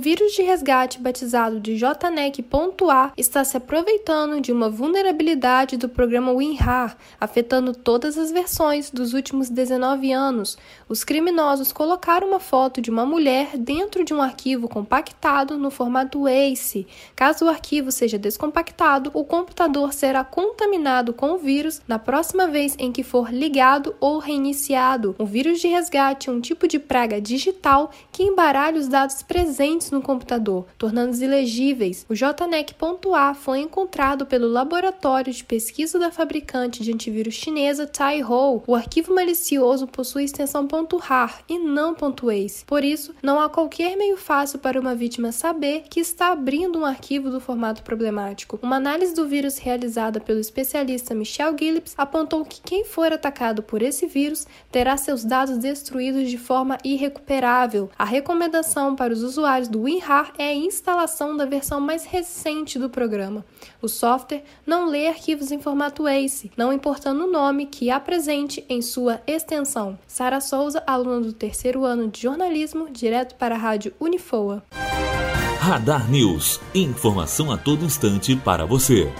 Um vírus de resgate batizado de JNEC.A está se aproveitando de uma vulnerabilidade do programa WinRAR, afetando todas as versões dos últimos 19 anos. Os criminosos colocaram uma foto de uma mulher dentro de um arquivo compactado no formato ACE. Caso o arquivo seja descompactado, o computador será contaminado com o vírus na próxima vez em que for ligado ou reiniciado. O vírus de resgate é um tipo de praga digital que embaralha os dados presentes no computador, tornando-os ilegíveis. O JNEC.A foi encontrado pelo laboratório de pesquisa da fabricante de antivírus chinesa Taiho. O arquivo malicioso possui extensão .rar e não .ace. Por isso, não há qualquer meio fácil para uma vítima saber que está abrindo um arquivo do formato problemático. Uma análise do vírus realizada pelo especialista Michel Gillips apontou que quem for atacado por esse vírus terá seus dados destruídos de forma irrecuperável. A recomendação para os usuários WinRAR é a instalação da versão mais recente do programa. O software não lê arquivos em formato ACE, não importando o nome que apresente em sua extensão. Sara Souza, aluna do terceiro ano de jornalismo, direto para a Rádio Unifoa. Radar News. Informação a todo instante para você.